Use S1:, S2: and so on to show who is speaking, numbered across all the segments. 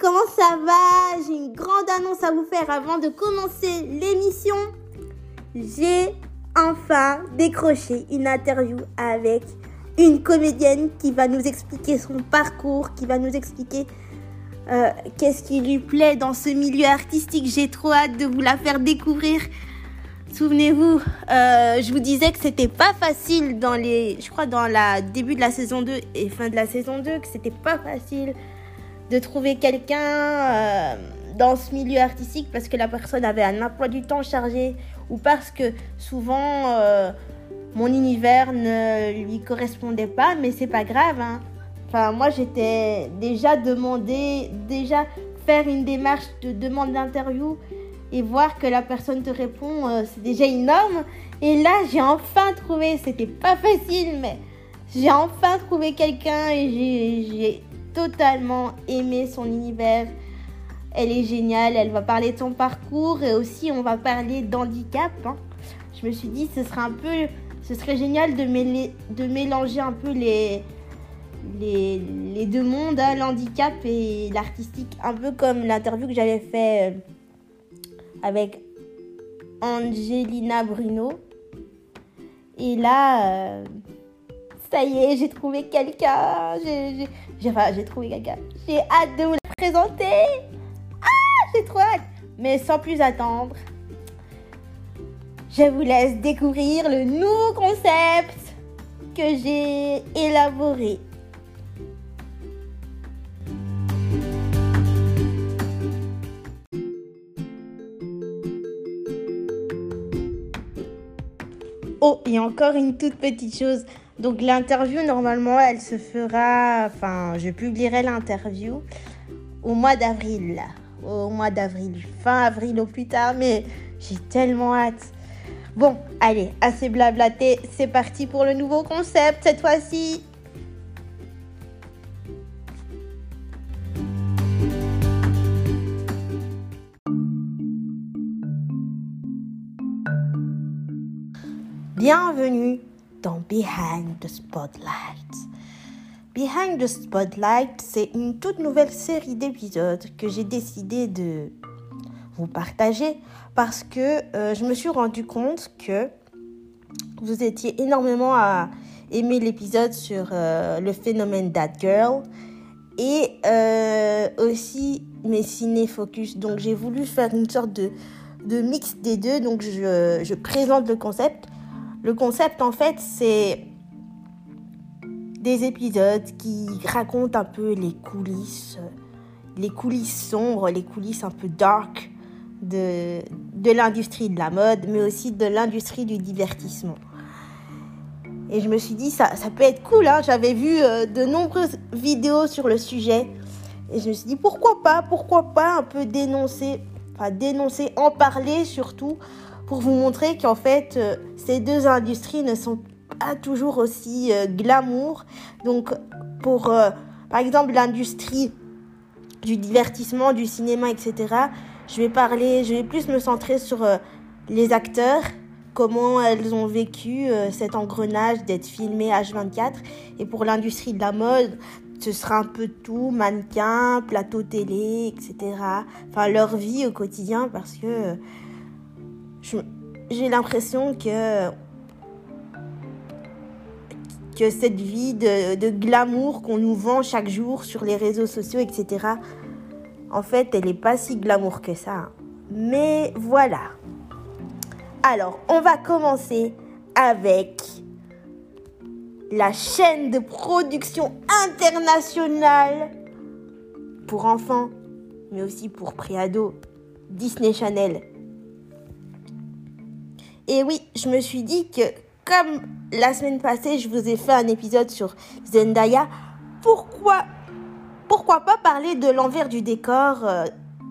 S1: Comment ça va? J'ai une grande annonce à vous faire avant de commencer l'émission. J'ai enfin décroché une interview avec une comédienne qui va nous expliquer son parcours, qui va nous expliquer euh, qu'est-ce qui lui plaît dans ce milieu artistique. J'ai trop hâte de vous la faire découvrir. Souvenez-vous, euh, je vous disais que c'était pas facile dans les, je crois dans la début de la saison 2 et fin de la saison 2, que c'était pas facile de trouver quelqu'un euh, dans ce milieu artistique parce que la personne avait un emploi du temps chargé ou parce que souvent euh, mon univers ne lui correspondait pas, mais c'est pas grave. Hein. Enfin, moi j'étais déjà demandé, déjà faire une démarche de demande d'interview et voir que la personne te répond, euh, c'est déjà énorme. Et là, j'ai enfin trouvé, c'était pas facile, mais j'ai enfin trouvé quelqu'un et j'ai totalement aimé son univers. Elle est géniale, elle va parler de son parcours et aussi on va parler d'handicap. Hein. Je me suis dit, ce serait un peu, ce serait génial de, mélanger un peu les deux mondes, hein, l'handicap et l'artistique, un peu comme l'interview que j'avais fait. Euh, avec Angelina Bruno. Et là, euh, ça y est, j'ai trouvé quelqu'un. J'ai, j'ai trouvé quelqu'un. J'ai hâte de vous le présenter. Ah, j'ai trop hâte. Mais sans plus attendre, je vous laisse découvrir le nouveau concept que j'ai élaboré Oh, et encore une toute petite chose. Donc l'interview, normalement, elle se fera, enfin, je publierai l'interview au mois d'avril. Au mois d'avril, fin avril au plus tard, mais j'ai tellement hâte. Bon, allez, assez blablaté, c'est parti pour le nouveau concept cette fois-ci. Bienvenue dans Behind the Spotlight. Behind the Spotlight, c'est une toute nouvelle série d'épisodes que j'ai décidé de vous partager parce que euh, je me suis rendu compte que vous étiez énormément à aimer l'épisode sur euh, le phénomène That Girl et euh, aussi mes ciné-focus. Donc j'ai voulu faire une sorte de, mix des deux. Donc je présente le concept le concept, en fait, c'est des épisodes qui racontent un peu les coulisses, les coulisses sombres, les coulisses un peu dark de, l'industrie de la mode, mais aussi de l'industrie du divertissement. Et je me suis dit, ça, ça peut être cool. Hein. J'avais vu euh, de nombreuses vidéos sur le sujet. Et je me suis dit, pourquoi pas, pourquoi pas un peu dénoncer, enfin dénoncer, en parler surtout, pour vous montrer qu'en fait, euh, ces deux industries ne sont pas toujours aussi euh, glamour. Donc, pour, euh, par exemple, l'industrie du divertissement, du cinéma, etc., je vais parler, je vais plus me centrer sur les acteurs, comment elles ont vécu cet engrenage d'être filmé H24. Et pour l'industrie de la mode, ce sera un peu tout, mannequin, plateau télé, etc. Enfin, leur vie au quotidien parce que j'ai l'impression que que cette vie de, de glamour qu'on nous vend chaque jour sur les réseaux sociaux, etc., en fait, elle n'est pas si glamour que ça. Mais voilà. Alors, on va commencer avec la chaîne de production internationale pour enfants, mais aussi pour préados, Disney Channel. Et oui, je me suis dit que comme la semaine passée, je vous ai fait un épisode sur Zendaya, pourquoi, pas parler de l'envers du décor euh,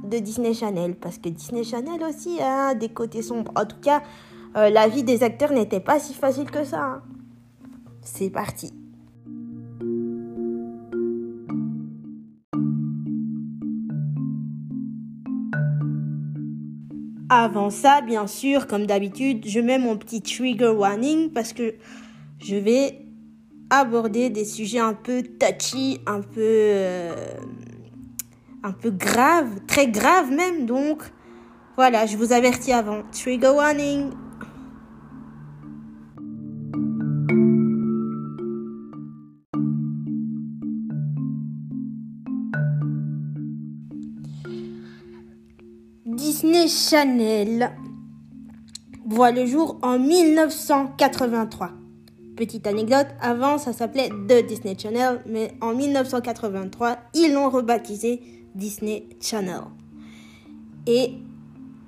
S1: de Disney Channel? Parce que Disney Channel aussi a des côtés sombres. En tout cas, euh, la vie des acteurs n'était pas si facile que ça. Hein. C'est parti. Avant ça, bien sûr, comme d'habitude, je mets mon petit trigger warning parce que je vais aborder des sujets un peu touchy, un peu, euh, un peu grave, très grave même. Donc voilà, je vous avertis avant. Trigger warning. Disney Channel voit le jour en 1983. Petite anecdote, avant ça s'appelait The Disney Channel, mais en 1983, ils l'ont rebaptisé Disney Channel. Et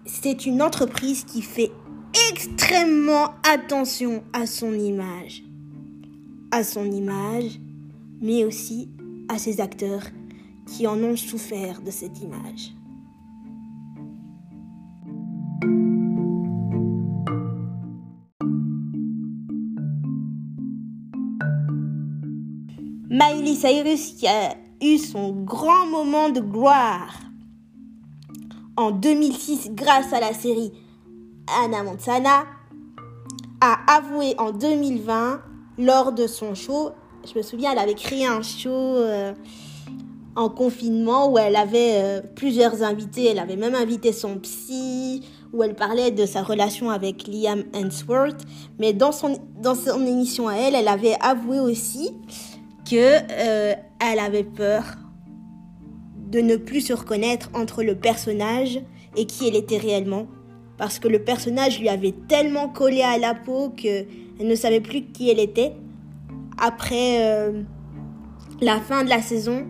S1: c'est une entreprise qui fait extrêmement attention à son image. À son image, mais aussi à ses acteurs qui en ont souffert de cette image. Miley Cyrus qui a eu son grand moment de gloire en 2006 grâce à la série Anna Montana, a avoué en 2020 lors de son show, je me souviens, elle avait créé un show euh, en confinement où elle avait euh, plusieurs invités, elle avait même invité son psy, où elle parlait de sa relation avec Liam Hemsworth, mais dans son, dans son émission à elle, elle avait avoué aussi euh, elle avait peur de ne plus se reconnaître entre le personnage et qui elle était réellement. Parce que le personnage lui avait tellement collé à la peau que elle ne savait plus qui elle était. Après euh, la fin de la saison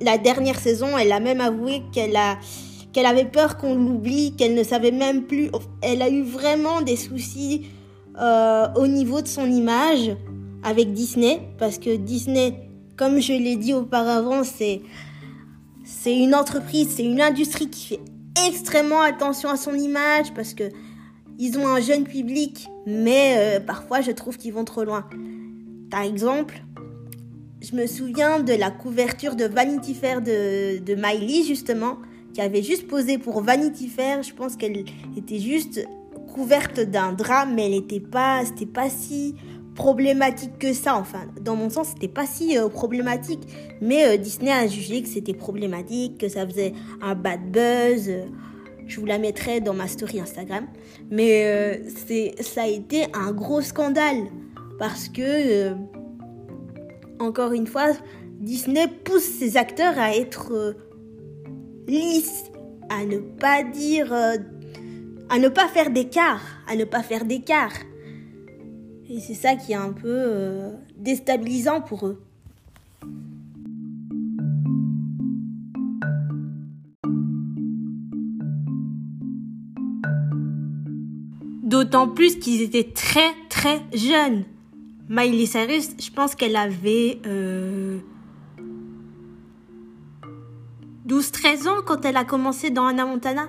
S1: la dernière saison elle a même avoué qu'elle a qu'elle avait peur qu'on l'oublie qu'elle ne savait même plus. Elle a eu vraiment des soucis euh, au niveau de son image avec Disney, parce que Disney, comme je l'ai dit auparavant, c'est c'est une entreprise, c'est une industrie qui fait extrêmement attention à son image parce que ils ont un jeune public, mais euh, parfois je trouve qu'ils vont trop loin. Par exemple, je me souviens de la couverture de Vanity Fair de, de Miley justement, qui avait juste posé pour Vanity Fair. Je pense qu'elle était juste couverte d'un drap, mais elle n'était pas, c'était pas si problématique que ça. Enfin, dans mon sens, c'était pas si euh, problématique. Mais euh, Disney a jugé que c'était problématique, que ça faisait un bad buzz. je vous la mettrai dans ma story Instagram. Mais euh, c'est, ça a été un gros scandale. Parce que, encore une fois, Disney pousse ses acteurs à être lisses, à ne pas dire. à ne pas faire d'écart, à ne pas faire d'écart. Et c'est ça qui est un peu euh, déstabilisant pour eux. D'autant plus qu'ils étaient très très jeunes. Miley Cyrus, je pense qu'elle avait 12-13 euh, ans quand elle a commencé dans Anna Montana.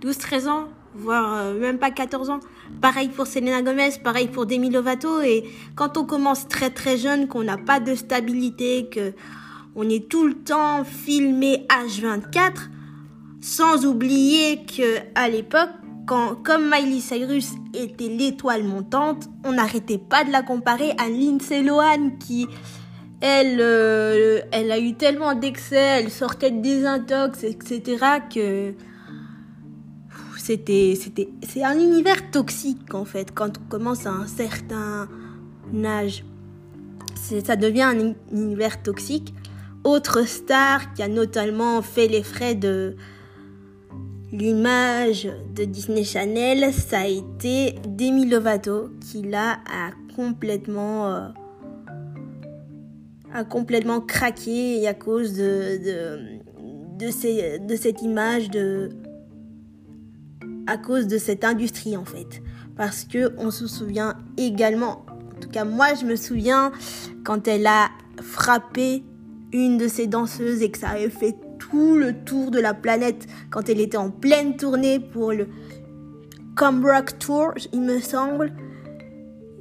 S1: 12-13 ans, voire euh, même pas 14 ans. Pareil pour Selena Gomez, pareil pour Demi Lovato. Et quand on commence très très jeune, qu'on n'a pas de stabilité, que on est tout le temps filmé H24, sans oublier que à l'époque, quand, comme Miley Cyrus était l'étoile montante, on n'arrêtait pas de la comparer à Lindsay Lohan qui, elle, euh, elle a eu tellement d'excès, elle sortait de désintox, etc. que c'était, c'était, c'est un univers toxique en fait quand on commence à un certain âge. Ça devient un univers toxique. Autre star qui a notamment fait les frais de l'image de Disney Channel, ça a été Demi Lovato qui là a complètement euh, a complètement craqué à cause de de, de cette image de à cause de cette industrie en fait. Parce que on se souvient également, en tout cas moi je me souviens quand elle a frappé une de ses danseuses et que ça avait fait tout le tour de la planète quand elle était en pleine tournée pour le Come Rock Tour, il me semble.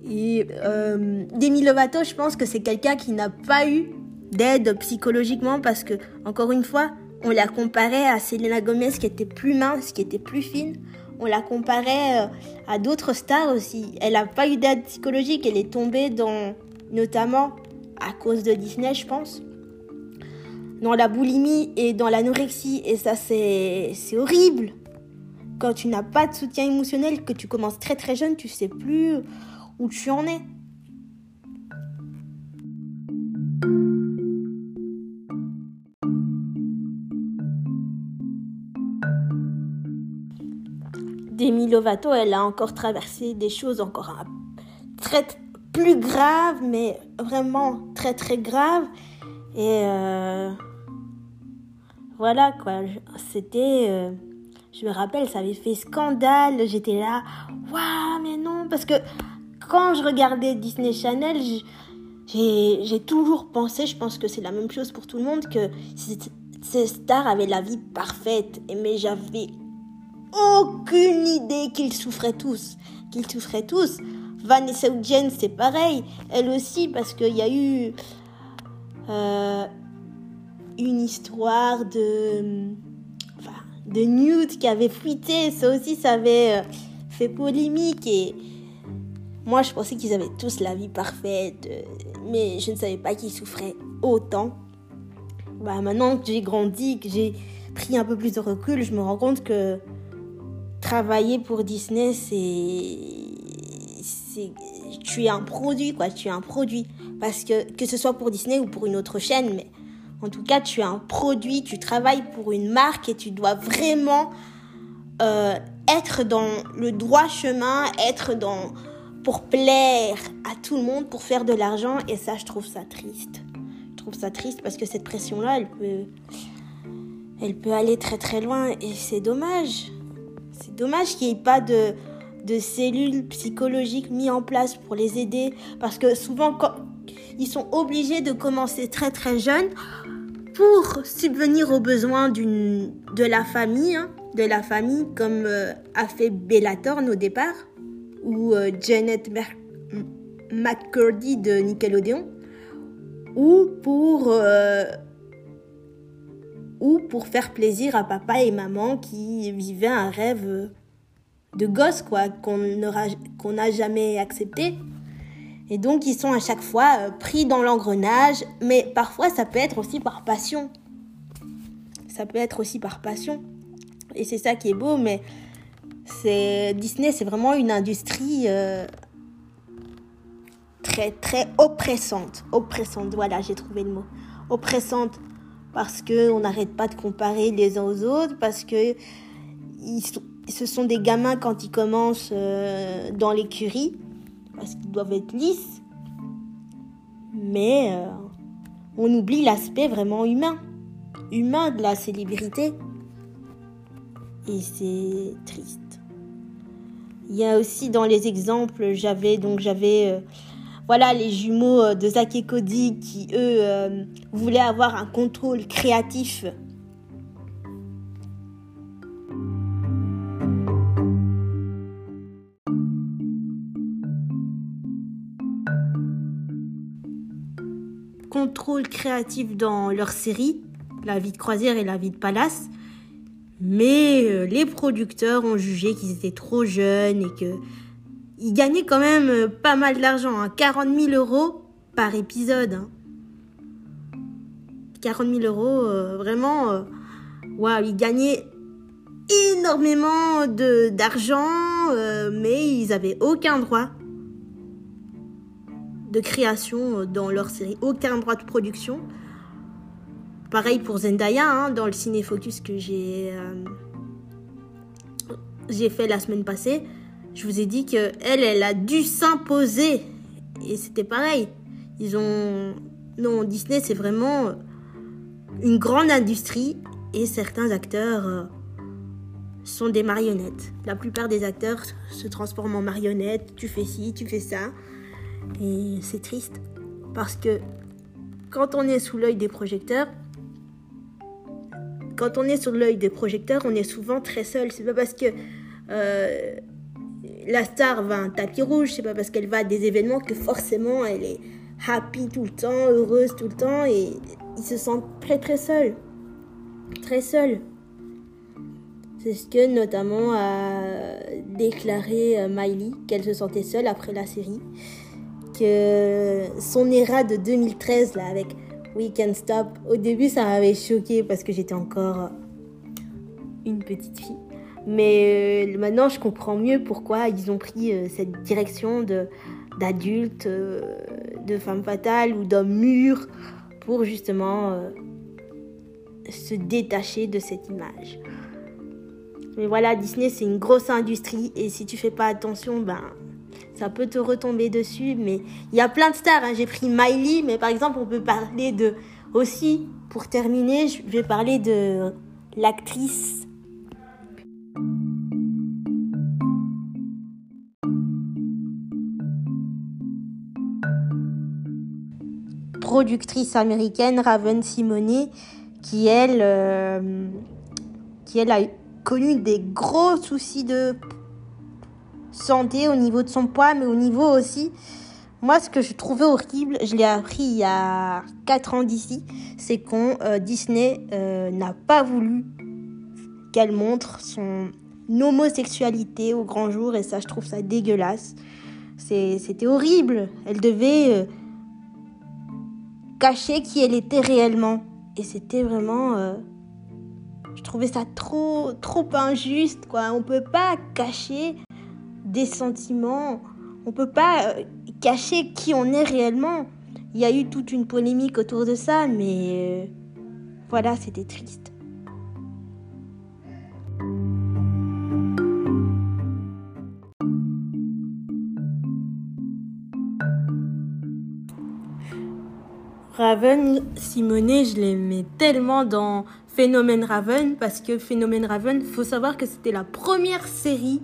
S1: Et euh, Demi Lovato, je pense que c'est quelqu'un qui n'a pas eu d'aide psychologiquement parce que, encore une fois, on la comparait à Selena Gomez qui était plus mince, qui était plus fine. On la comparait euh, à d'autres stars aussi. Elle n'a pas eu d'aide psychologique. Elle est tombée dans, notamment à cause de Disney, je pense, dans la boulimie et dans l'anorexie. Et ça, c'est horrible. Quand tu n'as pas de soutien émotionnel, que tu commences très très jeune, tu sais plus où tu en es. Demi Lovato, elle a encore traversé des choses encore très plus graves, mais vraiment très très graves. Et euh, voilà quoi, c'était. Euh, je me rappelle, ça avait fait scandale. J'étais là, waouh, mais non, parce que quand je regardais Disney Channel, j'ai toujours pensé, je pense que c'est la même chose pour tout le monde, que ces stars avaient la vie parfaite. Mais j'avais aucune idée qu'ils souffraient tous. Qu'ils souffraient tous. Vanessa Hudgens, c'est pareil. Elle aussi, parce qu'il y a eu euh, une histoire de, de Newt qui avait fuité. Ça aussi, ça avait euh, fait polémique. Et moi, je pensais qu'ils avaient tous la vie parfaite. Euh, mais je ne savais pas qu'ils souffraient autant. Bah, maintenant que j'ai grandi, que j'ai pris un peu plus de recul, je me rends compte que travailler pour Disney, c'est tu es un produit, quoi. Tu es un produit. Parce que, que ce soit pour Disney ou pour une autre chaîne, mais en tout cas, tu es un produit, tu travailles pour une marque et tu dois vraiment euh, être dans le droit chemin, être dans pour plaire à tout le monde, pour faire de l'argent. Et ça, je trouve ça triste. Je trouve ça triste parce que cette pression-là, elle peut, elle peut aller très très loin et c'est dommage. C'est dommage qu'il n'y ait pas de, de cellules psychologiques mis en place pour les aider parce que souvent quand ils sont obligés de commencer très très jeunes pour subvenir aux besoins de la famille hein, de la famille comme euh, a fait Bellatorn au départ ou euh, Janet McCurdy de Nickelodeon ou pour euh, ou pour faire plaisir à papa et maman qui vivaient un rêve de gosse quoi qu'on n'a jamais accepté. Et donc ils sont à chaque fois euh, pris dans l'engrenage, mais parfois ça peut être aussi par passion. Ça peut être aussi par passion. Et c'est ça qui est beau, mais c'est Disney, c'est vraiment une industrie euh, très très oppressante, oppressante. Voilà, j'ai trouvé le mot. Oppressante parce que on n'arrête pas de comparer les uns aux autres, parce que ils ce sont des gamins quand ils commencent euh, dans l'écurie, parce qu'ils doivent être lisses. Mais euh, on oublie l'aspect vraiment humain, humain de la célébrité. Et c'est triste. Il y a aussi dans les exemples, j'avais donc j'avais euh, voilà les jumeaux de Zach et Cody qui eux voulaient avoir un contrôle créatif contrôle créatif dans leur série, La vie de croisière et La vie de palace. Mais euh, les producteurs ont jugé qu'ils étaient trop jeunes et que ils gagnaient quand même euh, pas mal d'argent, 40 hein. 000 euros par épisode. Hein. 40 000 euros, euh, vraiment, waouh, ils gagnaient énormément d'argent, mais ils avaient aucun droit de création euh, dans leur série, aucun droit de production. Pareil pour Zendaya, hein, dans le ciné-focus que j'ai euh, j'ai fait la semaine passée. Je vous ai dit que elle, elle a dû s'imposer. Et c'était pareil. Ils ont... Non, Disney, c'est vraiment une grande industrie. Et certains acteurs euh, sont des marionnettes. La plupart des acteurs se transforment en marionnettes. Tu fais ci, tu fais ça. Et c'est triste parce que quand on est sous l'œil des projecteurs, quand on est sous l'œil des projecteurs, on est souvent très seul. C'est pas parce que euh, la star va un tapis rouge, c'est pas parce qu'elle va à des événements que forcément elle est happy tout le temps, heureuse tout le temps, et ils se sentent très très seuls. Très seuls. C'est ce que notamment a déclaré euh, Miley, qu'elle se sentait seule après la série son era de 2013 là avec We Can Stop. Au début, ça m'avait choqué parce que j'étais encore une petite fille. Mais euh, maintenant, je comprends mieux pourquoi ils ont pris euh, cette direction de d'adultes, euh, de femmes fatales ou d'hommes mûrs pour justement se détacher de cette image. Mais voilà, Disney, c'est une grosse industrie et si tu fais pas attention, ben ça peut te retomber dessus. Mais il y a plein de stars. Hein. J'ai pris Miley, mais par exemple, on peut parler de aussi. Pour terminer, je vais parler de l'actrice productrice américaine Raven Simone qui elle, euh, qui elle a connu des gros soucis de santé au niveau de son poids, mais au niveau aussi, moi ce que je trouvais horrible, je l'ai appris il y a 4 ans d'ici, c'est qu'on euh, Disney euh, n'a pas voulu qu'elle montre son homosexualité au grand jour et ça je trouve ça dégueulasse. C'était horrible. Elle devait cacher qui elle était réellement. Et c'était vraiment... Euh, je trouvais ça trop, trop injuste, quoi. On peut pas cacher des sentiments. On peut pas euh, cacher qui on est réellement. Il y a eu toute une polémique autour de ça, mais euh, voilà, c'était triste. Raven, Simone, je l'aimais tellement dans Phénomène Raven parce que Phénomène Raven, faut savoir que c'était la première série,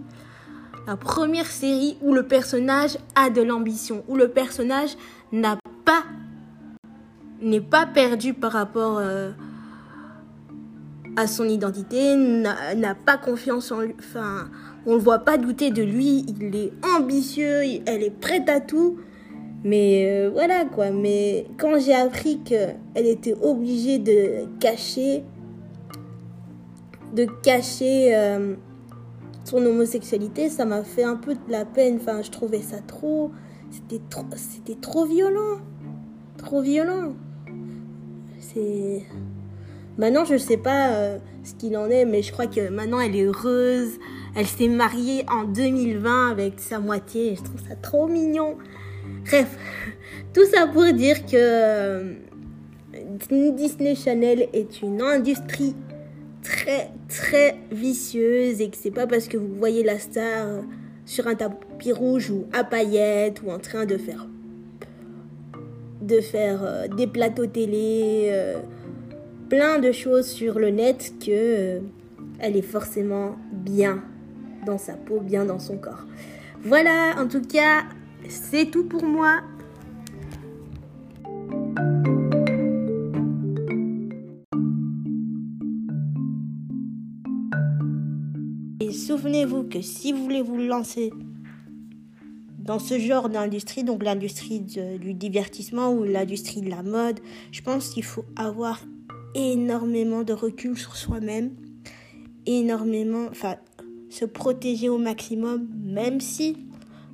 S1: la première série où le personnage a de l'ambition, où le personnage n'a pas, n'est pas perdu par rapport euh, à son identité, n'a pas confiance en lui, enfin, on le voit pas douter de lui, il est ambitieux, elle est prête à tout. Mais euh, voilà quoi. Mais quand j'ai appris qu'elle était obligée de cacher, de cacher euh, son homosexualité, ça m'a fait un peu de la peine. Enfin, je trouvais ça trop, c'était trop, c'était trop violent, trop violent. C'est maintenant je sais pas euh, ce qu'il en est, mais je crois que maintenant elle est heureuse. Elle s'est mariée en 2020 avec sa moitié. Je trouve ça trop mignon. Bref, tout ça pour dire que euh, Disney Channel est une industrie très très vicieuse et que c'est pas parce que vous voyez la star sur un tapis rouge ou à paillettes ou en train de faire de faire euh, des plateaux télé, euh, plein de choses sur le net que elle est forcément bien dans sa peau, bien dans son corps. Voilà, en tout cas, c'est tout pour moi. Et souvenez-vous que si vous voulez vous lancer dans ce genre d'industrie, donc l'industrie du divertissement ou l'industrie de la mode, je pense qu'il faut avoir énormément de recul sur soi-même, énormément, enfin, se protéger au maximum, même si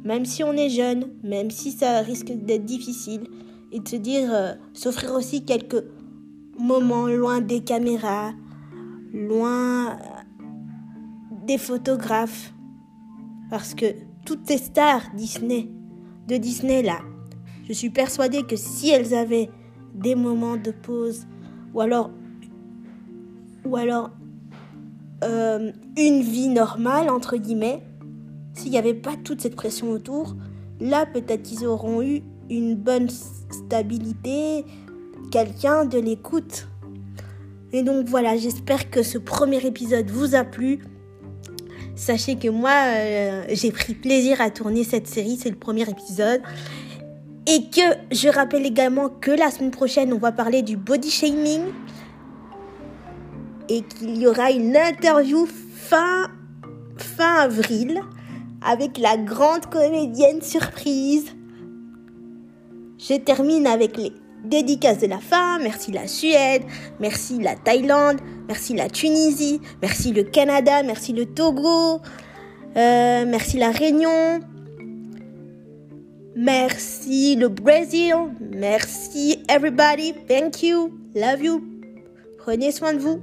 S1: même si on est jeune, même si ça risque d'être difficile, et de se dire, euh, s'offrir aussi quelques moments loin des caméras, loin euh, des photographes. Parce que toutes ces stars Disney, de Disney là, je suis persuadée que si elles avaient des moments de pause, ou alors, ou alors euh, une vie normale, entre guillemets, s'il n'y avait pas toute cette pression autour, là peut-être qu'ils auront eu une bonne stabilité, quelqu'un de l'écoute. Et donc voilà, j'espère que ce premier épisode vous a plu. Sachez que moi, euh, j'ai pris plaisir à tourner cette série, c'est le premier épisode. Et que je rappelle également que la semaine prochaine, on va parler du body shaming. Et qu'il y aura une interview fin, fin avril avec la grande comédienne surprise. Je termine avec les dédicaces de la fin. Merci la Suède, merci la Thaïlande, merci la Tunisie, merci le Canada, merci le Togo, euh, merci la Réunion, Merci le Brésil. Merci everybody. Thank you. Love you. Prenez soin de vous.